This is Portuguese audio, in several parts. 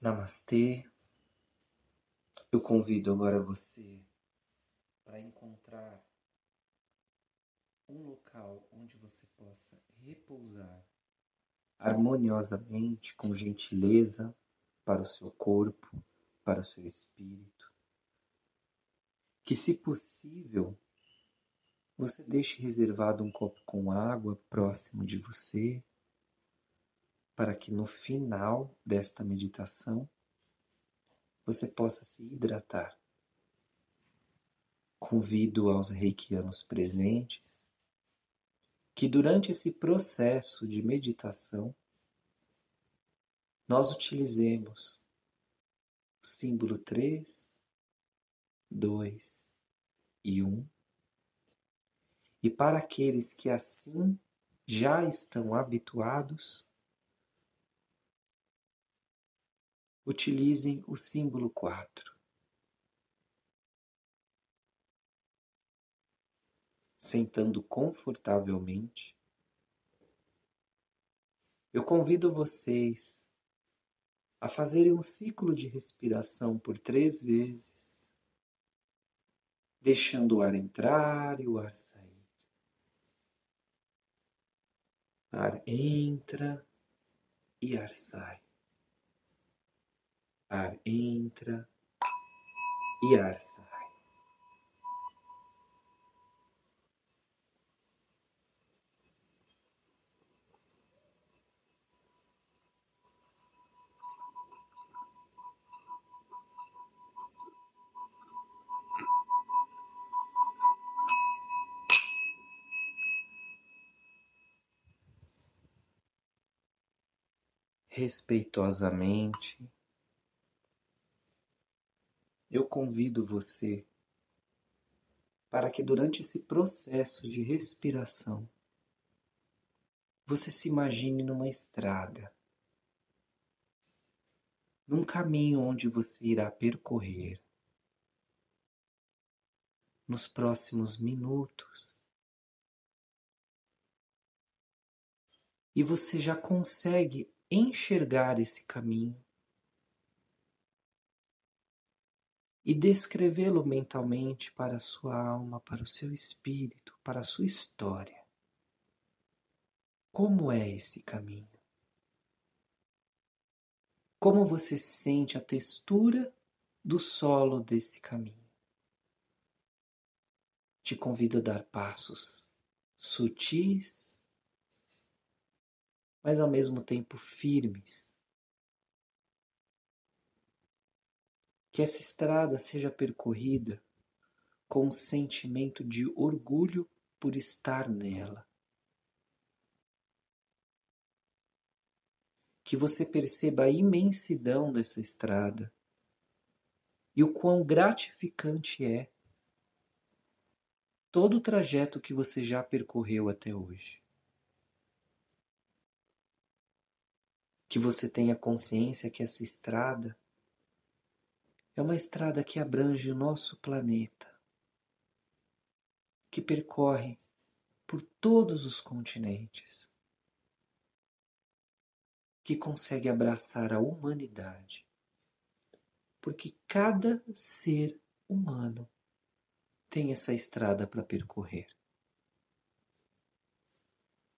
Namastê. Eu convido agora você para encontrar um local onde você possa repousar harmoniosamente, com gentileza para o seu corpo, para o seu espírito. Que, se possível, você deixe reservado um copo com água próximo de você, para que no final desta meditação você possa se hidratar. Convido aos reikianos presentes que durante esse processo de meditação nós utilizemos o símbolo 3, 2 e 1. E para aqueles que assim já estão habituados, utilizem o símbolo 4. Sentando confortavelmente, eu convido vocês a fazerem um ciclo de respiração por três vezes, deixando o ar entrar e o ar sair. Ar entra e ar sai. Ar entra e ar sai. respeitosamente, eu convido você para que durante esse processo de respiração você se imagine numa estrada, num caminho onde você irá percorrer nos próximos minutos. E você já consegue enxergar esse caminho e descrevê-lo mentalmente para a sua alma, para o seu espírito, para a sua história. Como é esse caminho? Como você sente a textura do solo desse caminho? Te convido a dar passos sutis, mas ao mesmo tempo firmes que essa estrada seja percorrida com um sentimento de orgulho por estar nela. Que você perceba a imensidão dessa estrada e o quão gratificante é todo o trajeto que você já percorreu até hoje. Que você tenha consciência que essa estrada é uma estrada que abrange o nosso planeta, que percorre por todos os continentes, que consegue abraçar a humanidade, porque cada ser humano tem essa estrada para percorrer.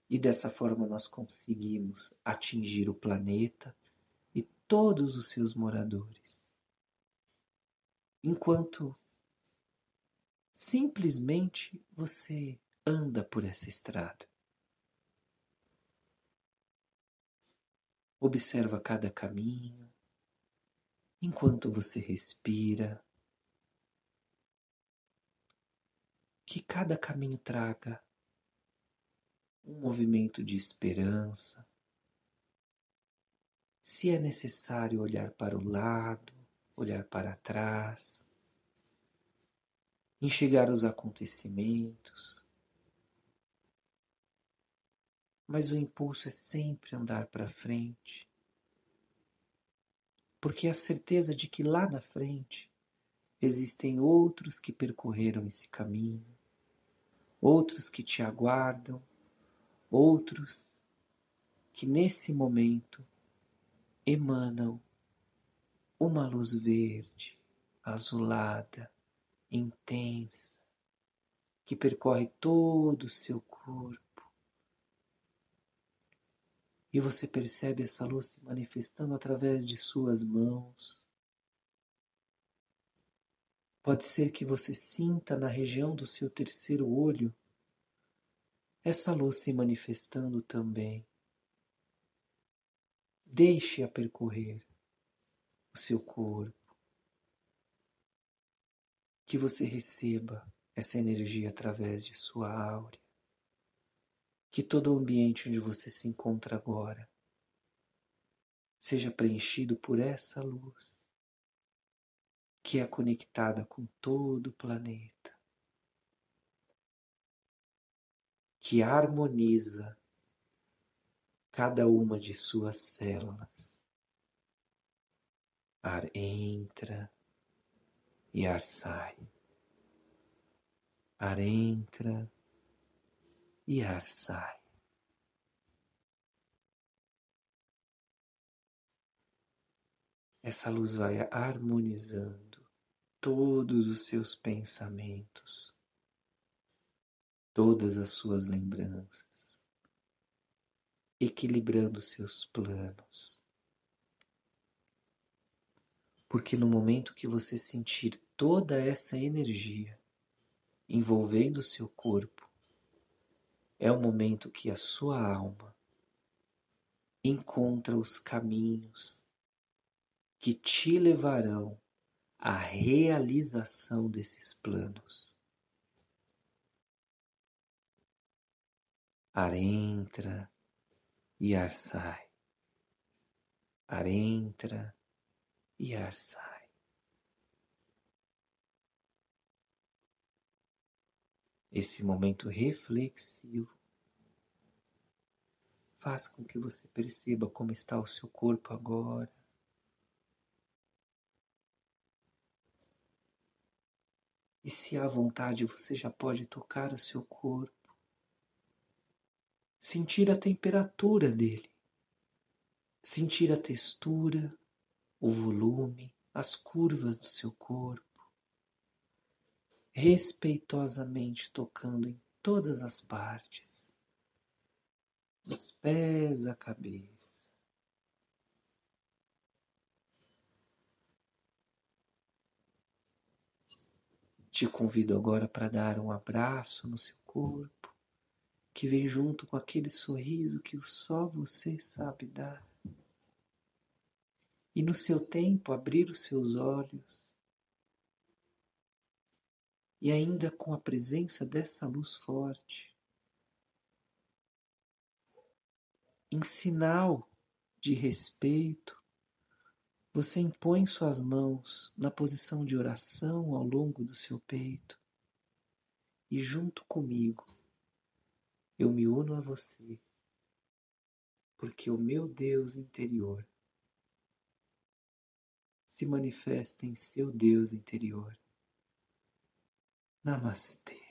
E dessa forma nós conseguimos atingir o planeta e todos os seus moradores enquanto simplesmente você anda por essa estrada. Observa cada caminho, enquanto você respira. Que cada caminho traga um movimento de esperança. Se é necessário olhar para o lado, olhar para trás, enxergar os acontecimentos. Mas o impulso é sempre andar para frente, porque a certeza de que lá na frente existem outros que percorreram esse caminho, outros que te aguardam, outros que nesse momento emanam uma luz verde, azulada, intensa, que percorre todo o seu corpo. E você percebe essa luz se manifestando através de suas mãos. Pode ser que você sinta na região do seu terceiro olho essa luz se manifestando também. Deixe-a percorrer o seu corpo. Que você receba essa energia através de sua áurea. Que todo o ambiente onde você se encontra agora seja preenchido por essa luz que é conectada com todo o planeta, que harmoniza cada uma de suas células. Ar entra e ar sai. Ar entra e ar sai. Essa luz vai harmonizando todos os seus pensamentos, todas as suas lembranças, equilibrando seus planos. Porque no momento que você sentir toda essa energia envolvendo o seu corpo, é o momento que a sua alma encontra os caminhos que te levarão à realização desses planos. Ar entra e ar sai. Ar entra e ar sai. Esse momento reflexivo faz com que você perceba como está o seu corpo agora. E se há vontade, você já pode tocar o seu corpo, sentir a temperatura dele, sentir a textura, o volume, as curvas do seu corpo, respeitosamente tocando em todas as partes, dos pés à cabeça. Te convido agora para dar um abraço no seu corpo, que vem junto com aquele sorriso que só você sabe dar e no seu tempo abrir os seus olhos. E ainda com a presença dessa luz forte, em sinal de respeito, você impõe suas mãos na posição de oração ao longo do seu peito. E, junto comigo, eu me uno a você, porque o meu Deus interior se manifesta em seu Deus interior. Namastê.